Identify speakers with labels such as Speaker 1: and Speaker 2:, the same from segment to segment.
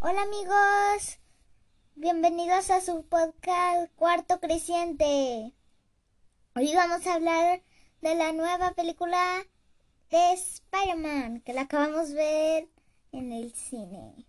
Speaker 1: Hola amigos, bienvenidos a su podcast Cuarto Creciente. Hoy vamos a hablar de la nueva película de Spider-Man que la acabamos de ver en el cine.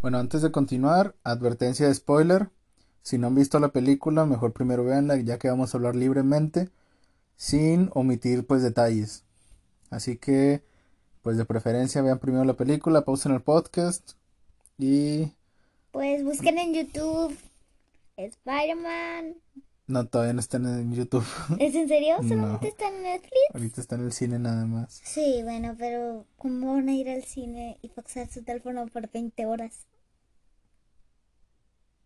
Speaker 2: Bueno, antes de continuar, advertencia de spoiler. Si no han visto la película, mejor primero véanla, ya que vamos a hablar libremente, sin omitir pues detalles. Así que, pues de preferencia vean primero la película, pausen el podcast y...
Speaker 1: Pues busquen en YouTube Spider-Man.
Speaker 2: No, todavía no están en YouTube.
Speaker 1: ¿Es en serio?
Speaker 2: No.
Speaker 1: ¿Solamente está en Netflix?
Speaker 2: Ahorita está en el cine nada más.
Speaker 1: Sí, bueno, pero ¿cómo van a ir al cine y pasar su teléfono por 20 horas?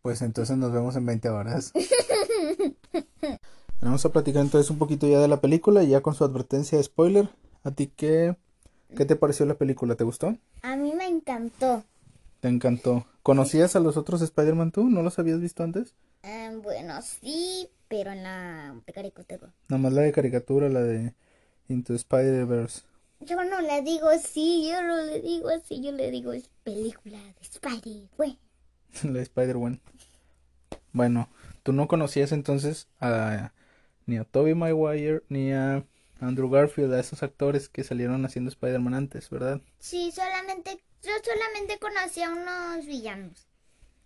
Speaker 2: Pues entonces nos vemos en 20 horas. Vamos a platicar entonces un poquito ya de la película, ya con su advertencia de spoiler. ¿A ti qué, te pareció la película? ¿Te gustó?
Speaker 1: A mí me encantó.
Speaker 2: ¿Te encantó? ¿Conocías a los otros Spider-Man tú? ¿No los habías visto antes?
Speaker 1: Eh, bueno, sí, pero en la de caricatura.
Speaker 2: Nada más la de caricatura, la de Into Spider-Verse.
Speaker 1: Yo no le digo así, yo no le digo así, yo le digo es película de Spider-Man.
Speaker 2: la de Spider-Man. Bueno, tú no conocías entonces a ni a Tobey Maguire ni a Andrew Garfield, a esos actores que salieron haciendo Spider-Man antes, ¿verdad?
Speaker 1: Sí, solamente, yo solamente conocí a unos villanos.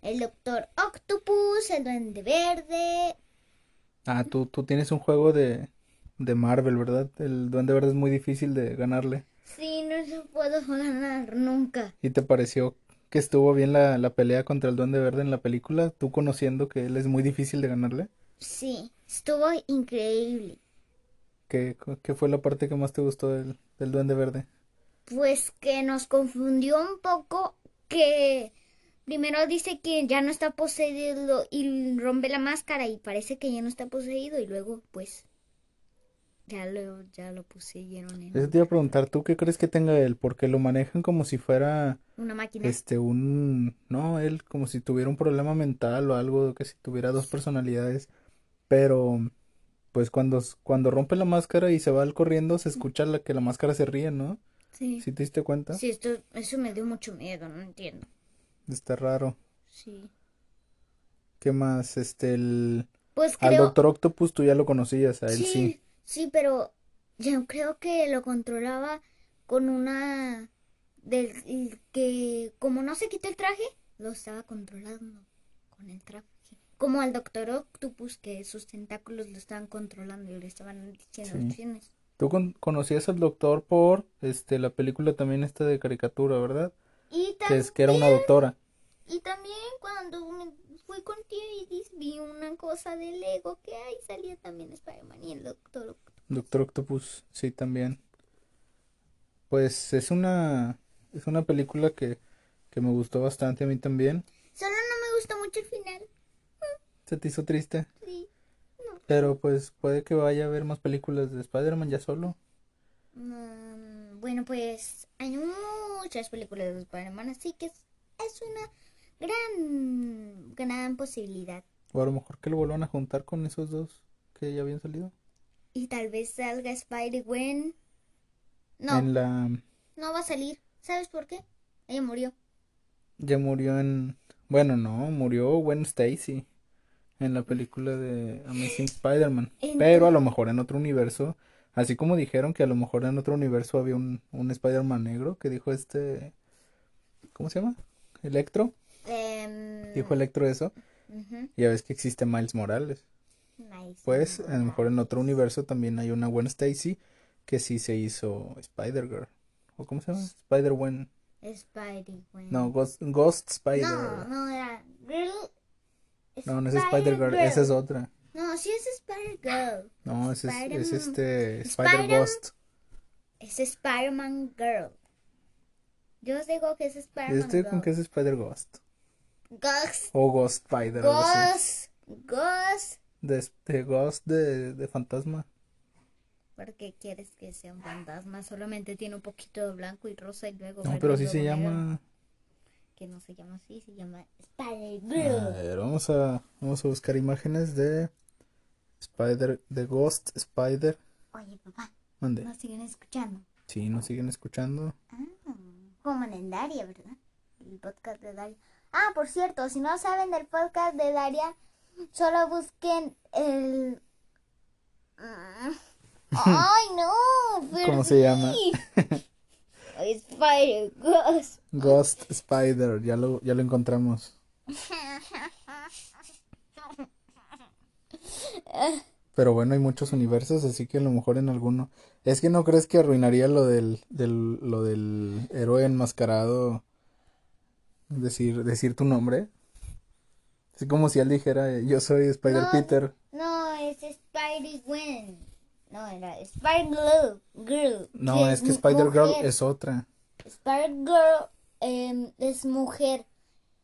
Speaker 1: El Doctor Octopus, el Duende Verde.
Speaker 2: Ah, tú, tú tienes un juego de, de Marvel, ¿verdad? El Duende Verde es muy difícil de ganarle.
Speaker 1: Sí, no se puedo ganar nunca.
Speaker 2: ¿Y te pareció que estuvo bien la, la pelea contra el Duende Verde en la película? ¿Tú conociendo que él es muy difícil de ganarle?
Speaker 1: Sí, estuvo increíble.
Speaker 2: ¿Qué, qué fue la parte que más te gustó del, del Duende Verde?
Speaker 1: Pues que nos confundió un poco que primero dice que ya no está poseído y rompe la máscara y parece que ya no está poseído y luego pues ya lo, ya lo poseyeron en
Speaker 2: Eso te iba a preguntar, ¿tú qué crees que tenga él? Porque lo manejan como si fuera
Speaker 1: una máquina.
Speaker 2: este un no, él como si tuviera un problema mental o algo, que si tuviera dos personalidades, pero pues cuando cuando rompe la máscara y se va al corriendo se escucha la que la máscara se ríe, ¿no?
Speaker 1: Sí.
Speaker 2: ¿Sí te diste cuenta?
Speaker 1: Sí, esto, eso me dio mucho miedo, no entiendo.
Speaker 2: Está raro.
Speaker 1: Sí.
Speaker 2: ¿Qué más? Este el
Speaker 1: Pues
Speaker 2: al Doctor Octopus tú ya lo conocías, a él
Speaker 1: sí,
Speaker 2: sí.
Speaker 1: sí, pero yo creo que lo controlaba con una del que como no se quitó el traje, lo estaba controlando con el traje. Como al Doctor Octopus que sus tentáculos lo estaban controlando y le estaban diciendo
Speaker 2: Sí.
Speaker 1: acciones.
Speaker 2: Tú con- conocías al doctor por este la película también esta de caricatura, ¿verdad?
Speaker 1: Y
Speaker 2: Que
Speaker 1: también,
Speaker 2: es que era una doctora.
Speaker 1: y también cuando me fui contigo y dis- vi una cosa de Lego que ahí salía también Spider-Man y el Doctor Octopus.
Speaker 2: Doctor Octopus, sí, también. Pues es una es una película que, que me gustó bastante a mí también.
Speaker 1: Solo no me gustó mucho el final.
Speaker 2: Se te hizo triste,
Speaker 1: Sí.
Speaker 2: pero pues puede que vaya a haber más películas de Spider-Man ya solo.
Speaker 1: Mm, bueno, pues hay muchas películas de Spider-Man, así que es, es una gran, gran posibilidad.
Speaker 2: O a lo mejor que lo vuelvan a juntar con esos dos que ya habían salido.
Speaker 1: Y tal vez salga Spider-Gwen. No,
Speaker 2: En la
Speaker 1: no va a salir. ¿Sabes por qué? Ella murió.
Speaker 2: ya murió en bueno, no, murió Gwen Stacy en la película de Amazing Spider-Man. Pero a lo mejor en otro universo, así como dijeron que a lo mejor en otro universo había un, un Spider-Man negro que dijo este, ¿cómo se llama? Electro.
Speaker 1: Em,
Speaker 2: Dijo Electro eso. Ya ves que existe Miles Morales. Pues a lo mejor en otro universo también hay una Gwen Stacy que sí se hizo Spider-Girl. ¿O cómo se llama? Spider-Gwen.
Speaker 1: Spider-Gwen.
Speaker 2: No, Ghost, Ghost Spider.
Speaker 1: no, no era Girl.
Speaker 2: No, no es Spider-Girl, esa es otra.
Speaker 1: No, sí es Spider-Girl.
Speaker 2: No, es,
Speaker 1: Spider-
Speaker 2: es este
Speaker 1: Spider-
Speaker 2: Spider-Ghost.
Speaker 1: Es Spider-Man Girl. Yo os digo que es Spider-Man
Speaker 2: Este
Speaker 1: Girl.
Speaker 2: con que es Spider-Ghost.
Speaker 1: Ghost.
Speaker 2: O Ghost Spider.
Speaker 1: Ghost. Ghost.
Speaker 2: De, de Ghost de, de fantasma.
Speaker 1: ¿Por qué quieres que sea un fantasma? Solamente tiene un poquito de blanco y rosa y luego
Speaker 2: No, pero sí se
Speaker 1: negro.
Speaker 2: llama.
Speaker 1: Que no se llama así, se llama
Speaker 2: A
Speaker 1: Spider-Girl.
Speaker 2: ver, vamos a, vamos a buscar imágenes de Spider, de Ghost Spider.
Speaker 1: Oye, papá,
Speaker 2: Mande.
Speaker 1: nos siguen escuchando.
Speaker 2: Sí, nos siguen escuchando.
Speaker 1: Ah, como en Daria, ¿verdad? El podcast de Daria. Ah, por cierto, si no saben del podcast de Daria, solo busquen el... ¡Ay, no!
Speaker 2: ¿Cómo se llama?
Speaker 1: Spider Ghost.
Speaker 2: Ghost Spider, ya lo, ya lo encontramos. Pero bueno, hay muchos universos, así que a lo mejor en alguno. Es que no crees que arruinaría lo del, del, lo del héroe enmascarado. Decir, decir tu nombre. Es como si él dijera, yo soy Spider
Speaker 1: No.
Speaker 2: Peter.
Speaker 1: No, es Spider Gwen. No, era Spider Girl.
Speaker 2: No, es que Spider Girl es otra.
Speaker 1: Spider Girl em, es mujer.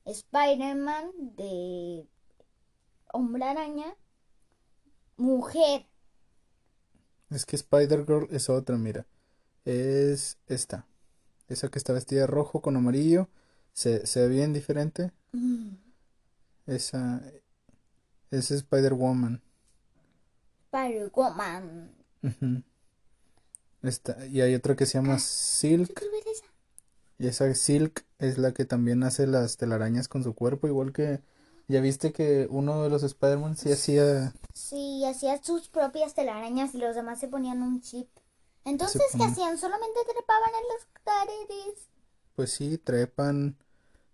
Speaker 1: Spider-Man de Hombre Araña. Mujer.
Speaker 2: Es que Spider Girl es otra, mira. Es esta. Esa que está vestida de rojo con amarillo. Se, se ve bien diferente. Esa. Es Spider Woman.
Speaker 1: Spider-Woman.
Speaker 2: Esta, y hay otra que se llama
Speaker 1: Yo
Speaker 2: Silk.
Speaker 1: esa.
Speaker 2: Y esa Silk es la que también hace las telarañas con su cuerpo. Igual que. Ya viste que uno de los Spider-Man sí hacía.
Speaker 1: Sí, hacía sus propias telarañas y los demás se ponían un chip. Entonces, ¿qué hacían? Solamente trepaban en las paredes.
Speaker 2: Pues sí, trepan.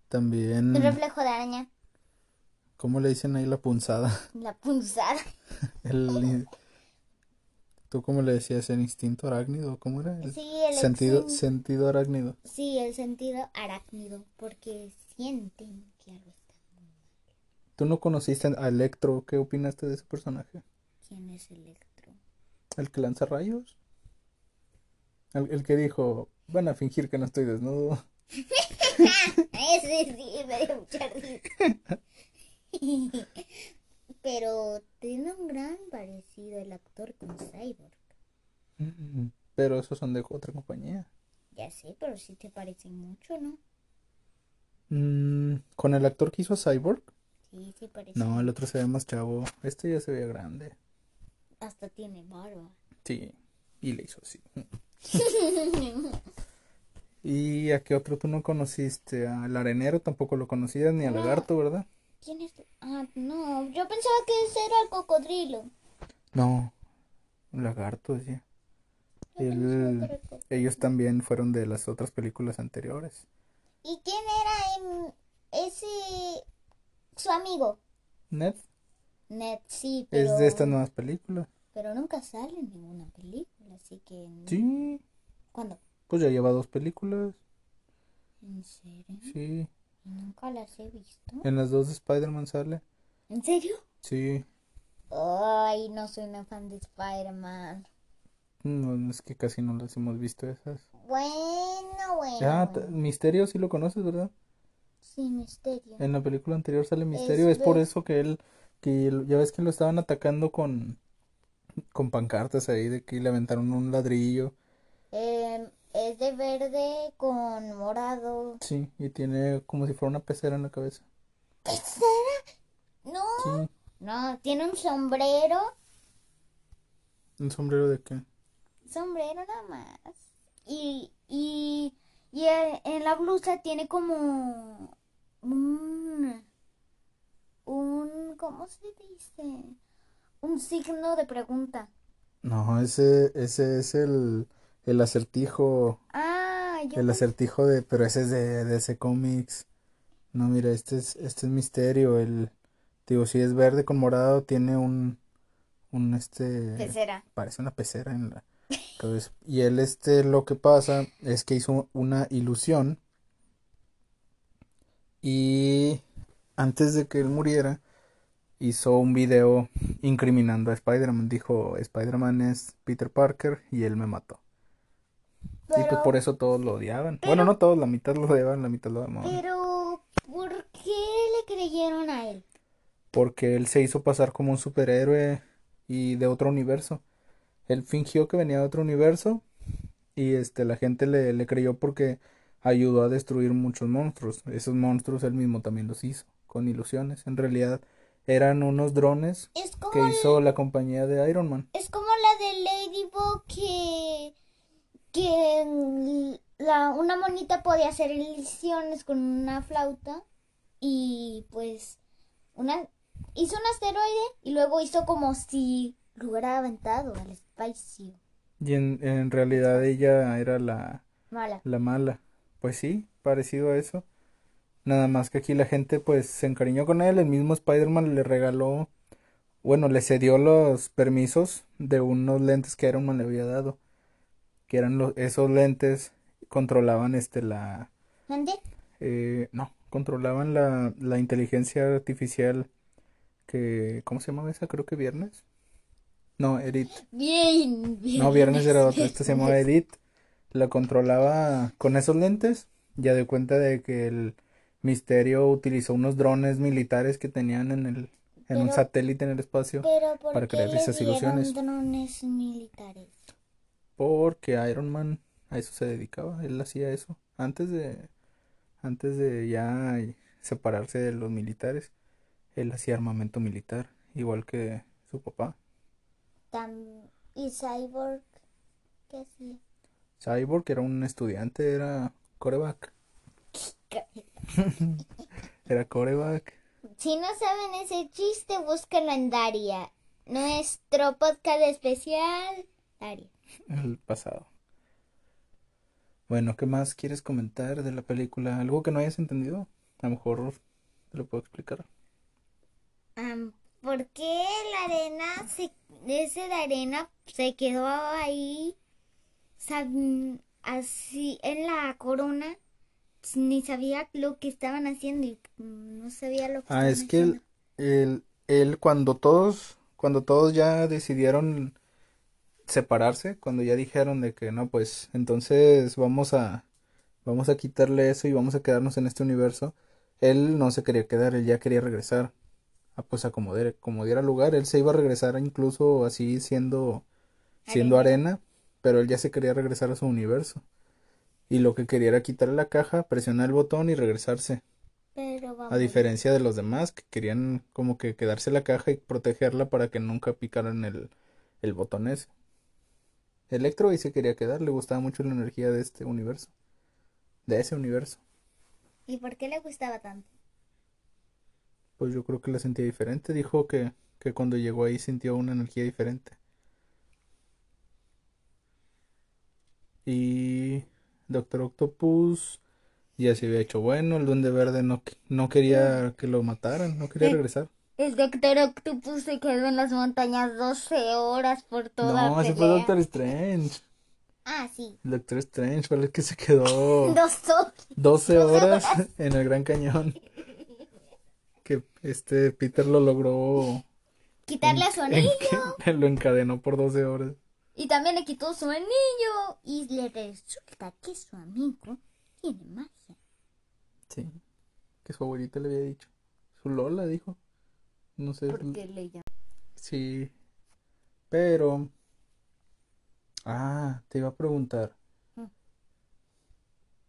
Speaker 2: También.
Speaker 1: El reflejo de araña.
Speaker 2: ¿Cómo le dicen ahí la punzada?
Speaker 1: La punzada.
Speaker 2: El, ¿Tú cómo le decías? ¿El instinto arácnido? ¿Cómo era? El
Speaker 1: Sí, el
Speaker 2: sentido, sentido arácnido.
Speaker 1: Sí, el sentido arácnido. Porque sienten que algo está.
Speaker 2: ¿Tú no conociste a Electro? ¿Qué opinaste de ese personaje?
Speaker 1: ¿Quién es Electro?
Speaker 2: ¿El que lanza rayos? El, el que dijo, van a fingir que no estoy desnudo.
Speaker 1: Ese sí, me dio mucha risa. Pero tiene un gran parecido el actor con Cyborg.
Speaker 2: Mm, Pero esos son de otra compañía.
Speaker 1: Ya sé, pero sí te parecen mucho, ¿no?
Speaker 2: Mm, ¿Con el actor que hizo Cyborg?
Speaker 1: Sí, sí parecen.
Speaker 2: No, el otro se ve más chavo. Este ya se veía grande.
Speaker 1: Hasta tiene barba.
Speaker 2: Sí, y le hizo así. ¿Y a qué otro tú no conociste? Al arenero tampoco lo conocías, ni al
Speaker 1: No.
Speaker 2: lagarto, ¿verdad?
Speaker 1: ¿Quién es? Ah, no, yo pensaba que ese era el cocodrilo.
Speaker 2: No, un lagarto, decía.
Speaker 1: El
Speaker 2: ellos también fueron de las otras películas anteriores.
Speaker 1: ¿Y quién era em, ese su amigo?
Speaker 2: Ned
Speaker 1: Ned, sí, pero
Speaker 2: es de estas nuevas películas.
Speaker 1: pero nunca sale en ninguna película, así que no-
Speaker 2: Sí,
Speaker 1: ¿Cuándo?
Speaker 2: pues ya lleva dos películas.
Speaker 1: ¿En serio?
Speaker 2: Sí,
Speaker 1: Nunca las he visto.
Speaker 2: en las dos de Spider-Man sale.
Speaker 1: ¿En serio?
Speaker 2: Sí,
Speaker 1: Ay, no soy una fan de Spider-Man.
Speaker 2: no, es que casi no las hemos visto esas.
Speaker 1: Bueno, bueno.
Speaker 2: Ah, Misterio sí lo conoces, ¿verdad?
Speaker 1: Sí, misterio.
Speaker 2: En la película anterior sale Misterio,
Speaker 1: Es
Speaker 2: es por eso que él, que ya ves que lo estaban atacando con, con pancartas ahí de que le aventaron un ladrillo.
Speaker 1: Em, es de verde con morado.
Speaker 2: Sí, y tiene como si fuera una pecera en la cabeza.
Speaker 1: ¿Qué será? No,
Speaker 2: Sí,
Speaker 1: no, tiene un sombrero.
Speaker 2: un sombrero de qué?
Speaker 1: Sombrero nada más. Y, y, y en en la blusa tiene como un, un, ¿cómo se dice? Un signo de pregunta.
Speaker 2: No, ese, ese es el, el acertijo,
Speaker 1: Ah, yo
Speaker 2: el
Speaker 1: pensé-
Speaker 2: acertijo de, pero ese es de, de ese cómics. No, mira, este es, este es Misterio, el, digo, si es verde con morado, tiene un, un este,
Speaker 1: ¿Qué será?
Speaker 2: parece una pecera en la cabeza. Y él, este, lo que pasa es que hizo una ilusión y antes de que él muriera, hizo un video incriminando a Spider-Man. Dijo, Spider-Man es Peter Parker y él me mató. Y pues por eso todos lo odiaban. Bueno, no todos, la mitad lo odiaban, la mitad lo amaban.
Speaker 1: pero, ¿por qué le creyeron a él?
Speaker 2: Porque él se hizo pasar como un superhéroe y de otro universo. Él fingió que venía de otro universo y este la gente le, le creyó porque ayudó a destruir muchos monstruos. Esos monstruos él mismo también los hizo con ilusiones. En realidad eran unos drones
Speaker 1: Es
Speaker 2: que hizo la compañía de Iron Man.
Speaker 1: es como que, la, una monita podía hacer ilusiones con una flauta y pues una hizo un asteroide y luego hizo como si lo hubiera aventado al espacio.
Speaker 2: Y en, en realidad ella era la,
Speaker 1: Mala.
Speaker 2: la mala. Pues sí, parecido a eso. Nada más que aquí la gente pues se encariñó con él. El mismo Spider-Man le regaló, bueno, le cedió los permisos de unos lentes que Iron Man le había dado. Que eran los, esos lentes controlaban este la,
Speaker 1: ¿Dónde?
Speaker 2: eh, no, controlaban la, la inteligencia artificial que, ¿cómo se llamaba esa? Creo que Viernes. No, Edith.
Speaker 1: Bien, bien.
Speaker 2: No, Viernes era otra, esta se llamaba Edith. La controlaba con esos lentes. Ya de cuenta de que el Misterio utilizó unos drones militares que tenían en el, en un satélite en el espacio.
Speaker 1: Pero ¿por
Speaker 2: para crear esas ilusiones.
Speaker 1: drones militares?
Speaker 2: Porque Iron Man a eso se dedicaba, él hacía eso. Antes de, antes de ya separarse de los militares, él hacía armamento militar, igual que su papá.
Speaker 1: ¿Y Cyborg? ¿Qué hacía?
Speaker 2: Cyborg era un estudiante, era coreback. Era coreback.
Speaker 1: Si no saben ese chiste, búsquenlo en Daria. Nuestro podcast especial. Daria.
Speaker 2: El pasado. Bueno, ¿qué más quieres comentar de la película? ¿Algo que no hayas entendido? A lo mejor te lo puedo explicar.
Speaker 1: ¿Por qué la arena se, ese de arena se quedó ahí así en la corona? Ni sabía lo que estaban haciendo y mm, no sabía lo que
Speaker 2: Ah, es que él, él, él cuando todos, cuando todos ya decidieron separarse, cuando ya dijeron de que no, pues entonces vamos a, vamos a quitarle eso y vamos a quedarnos en este universo, él no se quería quedar, él ya quería regresar. Ah, pues a como, de- como diera lugar, él se iba a regresar incluso así siendo, siendo arena, pero él ya se quería regresar a su universo. Y lo que quería era quitarle la caja, presionar el botón y regresarse.
Speaker 1: Pero vamos.
Speaker 2: A diferencia de los demás que querían como que quedarse la caja y protegerla para que nunca picaran el, el botón ese. Electro ahí se quería quedar, le gustaba mucho la energía de este universo. De ese universo.
Speaker 1: ¿Y por qué le gustaba tanto?
Speaker 2: Pues yo creo que la sentía diferente. Dijo que, que cuando llegó ahí sintió una energía diferente. Y Doctor Octopus ya se había hecho bueno. El Duende Verde no, no quería que lo mataran, no quería regresar.
Speaker 1: El Doctor Octopus se quedó en las montañas 12 horas por toda
Speaker 2: No, ese fue. Doctor Strange.
Speaker 1: Ah, sí.
Speaker 2: El Doctor Strange fue el que se quedó
Speaker 1: Dos horas.
Speaker 2: 12 horas en el Gran Cañón. Que este Peter lo logró.
Speaker 1: Quitarle a su
Speaker 2: en-
Speaker 1: anillo.
Speaker 2: que lo encadenó por 12 horas.
Speaker 1: Y también le quitó su anillo. Y le resulta que su amigo tiene magia.
Speaker 2: Sí. Que su abuelita le había dicho. Su Lola dijo. No sé.
Speaker 1: Porque le.
Speaker 2: Sí. Pero. Ah, te iba a preguntar.
Speaker 1: Mm.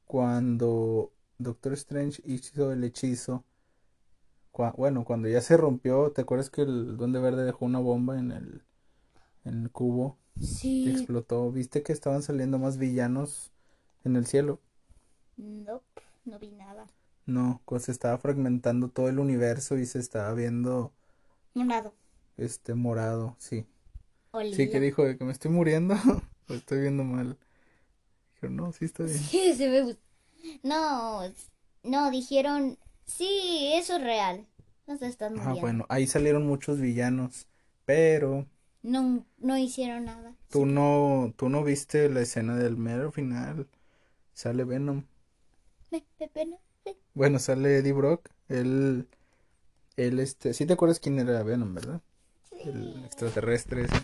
Speaker 2: Cuando Doctor Strange hizo el hechizo. cua- bueno, cuando ya se rompió, ¿te acuerdas que el Duende Verde dejó una bomba en el, en el cubo y
Speaker 1: Sí.
Speaker 2: explotó? ¿Viste que estaban saliendo más villanos en el cielo?
Speaker 1: No, no vi nada.
Speaker 2: No, pues se estaba fragmentando todo el universo y se estaba viendo
Speaker 1: Morado.
Speaker 2: este morado, sí. Sí, que dijo de que me estoy muriendo o estoy viendo mal. Dijo, no, sí está bien.
Speaker 1: Sí, se gusta. No, no, dijeron, sí, eso es real. No se están
Speaker 2: Ah,
Speaker 1: muriendo.
Speaker 2: bueno, ahí salieron muchos villanos, pero
Speaker 1: No, no hicieron nada.
Speaker 2: tú no, tú no viste la escena del mero final. Sale Venom. Bueno, sale Eddie Brock. Él, él, este, sí te acuerdas quién era Venom, ¿verdad? El extraterrestre ese.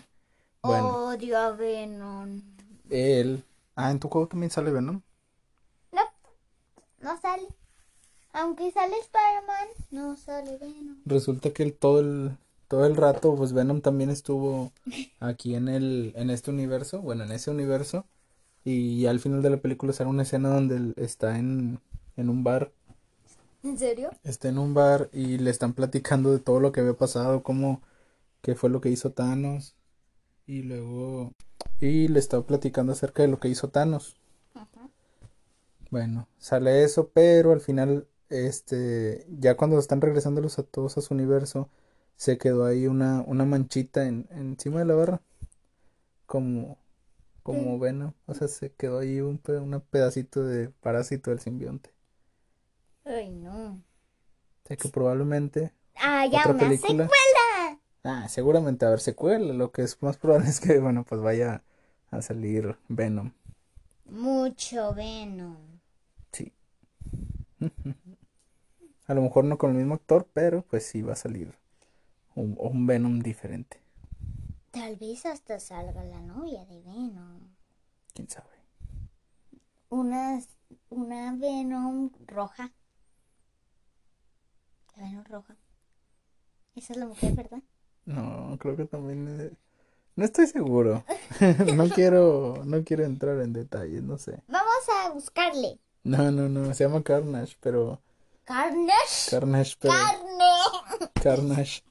Speaker 2: Bueno,
Speaker 1: Odio a Venom.
Speaker 2: él. Ah, en tu juego también sale Venom.
Speaker 1: No, no sale. Aunque sale Spider-Man, no sale Venom.
Speaker 2: Resulta que el, todo el todo el rato pues Venom también estuvo aquí en el en este universo, bueno, en ese universo y al final de la película sale una escena donde él está en en un bar,
Speaker 1: ¿En serio?
Speaker 2: está en un bar y le están platicando de todo lo que había pasado, cómo qué fue lo que hizo Thanos y luego Y le estaba platicando acerca de lo que hizo Thanos.
Speaker 1: Ajá.
Speaker 2: Bueno, sale eso, pero al final, este, ya cuando están regresándolos a todos a su universo, se quedó ahí una, una manchita en, encima de la barra. Como, como Venom. O sea, se quedó ahí un, un pedacito de parásito del simbionte.
Speaker 1: Ay, no.
Speaker 2: O sea que probablemente
Speaker 1: Ah, ya
Speaker 2: otra
Speaker 1: una
Speaker 2: película.
Speaker 1: secuela.
Speaker 2: Ah, seguramente va a haber secuela. Lo que es más probable es que, bueno, pues vaya a salir Venom.
Speaker 1: Mucho Venom.
Speaker 2: Sí. A lo mejor no con el mismo actor, pero pues sí va a salir un, un Venom diferente.
Speaker 1: Tal vez hasta salga la novia de Venom.
Speaker 2: ¿Quién sabe?
Speaker 1: Una, una Venom roja. La Venom roja. Esa es la mujer, ¿verdad?
Speaker 2: No, creo que también... eh, No estoy seguro. No quiero, no quiero entrar en detalles, no sé.
Speaker 1: Vamos a buscarle.
Speaker 2: No, no, no, se llama Carnage, pero...
Speaker 1: Carnage.
Speaker 2: Carnage, pero...
Speaker 1: Carne.
Speaker 2: Carnage,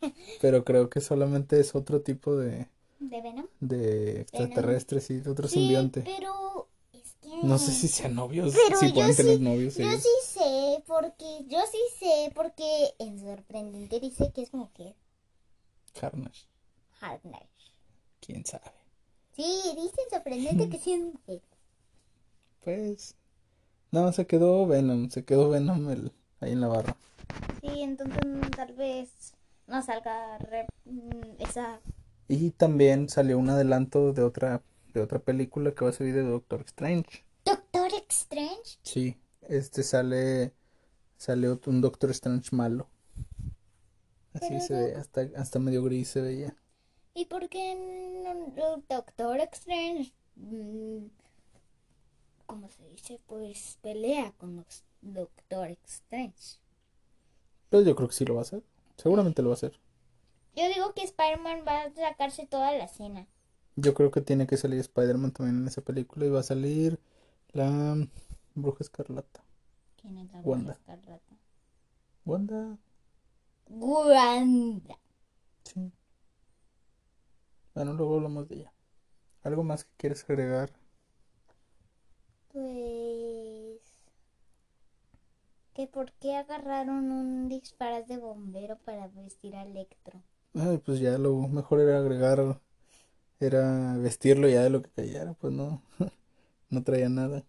Speaker 2: pero creo que solamente es otro tipo de,
Speaker 1: ¿De Venom?
Speaker 2: de extraterrestres y otro
Speaker 1: Sí,
Speaker 2: simbionte.
Speaker 1: pero es.
Speaker 2: No sé si sean novios,
Speaker 1: Pero
Speaker 2: si
Speaker 1: yo
Speaker 2: pueden tener
Speaker 1: sí-
Speaker 2: novios
Speaker 1: Yo
Speaker 2: ellos.
Speaker 1: sí sé, porque... Yo sí sé, porque en Sorprendente dice que es mujer.
Speaker 2: Carnage,
Speaker 1: Carnage.
Speaker 2: quién sabe.
Speaker 1: Sí, dice en Sorprendente que sí es mujer.
Speaker 2: Pues, no, se quedó Venom, se quedó Venom el, ahí en la barra.
Speaker 1: Sí, entonces tal vez no salga re- mm, esa...
Speaker 2: Y también salió un adelanto de otra, de otra película que va a salir de Doctor Strange.
Speaker 1: Strange.
Speaker 2: Sí, este sale, sale un Doctor Strange malo. Así
Speaker 1: Pero
Speaker 2: se
Speaker 1: no-
Speaker 2: ve, hasta, hasta medio gris se veía.
Speaker 1: ¿Y por qué no- Doctor Strange, mm, como se dice, pues pelea con los Doctor Strange?
Speaker 2: Pero yo creo que sí lo va a hacer. Seguramente lo va a hacer.
Speaker 1: Yo digo que Spider-Man va a sacarse toda la escena.
Speaker 2: Yo creo que tiene que salir Spider-Man también en esa película y va a salir la Bruja Escarlata.
Speaker 1: ¿Quién es la
Speaker 2: Wanda.
Speaker 1: Bruja Escarlata?
Speaker 2: Wanda,
Speaker 1: Wanda.
Speaker 2: sí. Bueno, luego hablamos de ella. ¿Algo más que quieres agregar?
Speaker 1: Pues... ¿Que por qué agarraron un disfraz de bombero para vestir a Electro?
Speaker 2: Ay, pues ya lo mejor era agregar, era vestirlo ya de lo que cayera, pues no, no traía nada.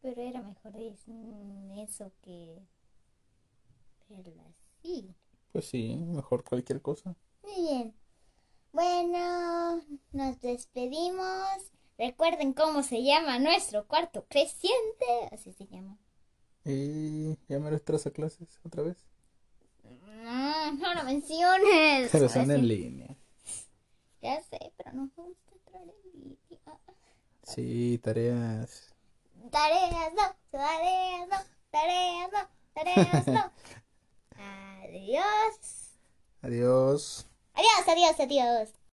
Speaker 1: Pero era mejor mm, eso que verla así.
Speaker 2: Pues sí, mejor cualquier cosa.
Speaker 1: Muy bien. Bueno, nos despedimos. Recuerden cómo se llama nuestro cuarto creciente. Así se llama.
Speaker 2: Y ya me entras a clases otra vez.
Speaker 1: Mm, no lo menciones.
Speaker 2: Pero son en línea.
Speaker 1: Ya sé, pero no me gusta en línea.
Speaker 2: Sí, tareas.
Speaker 1: Tareas no, tareas no, tareas no, tareas no. Adiós.
Speaker 2: Adiós.
Speaker 1: Adiós, adiós, adiós.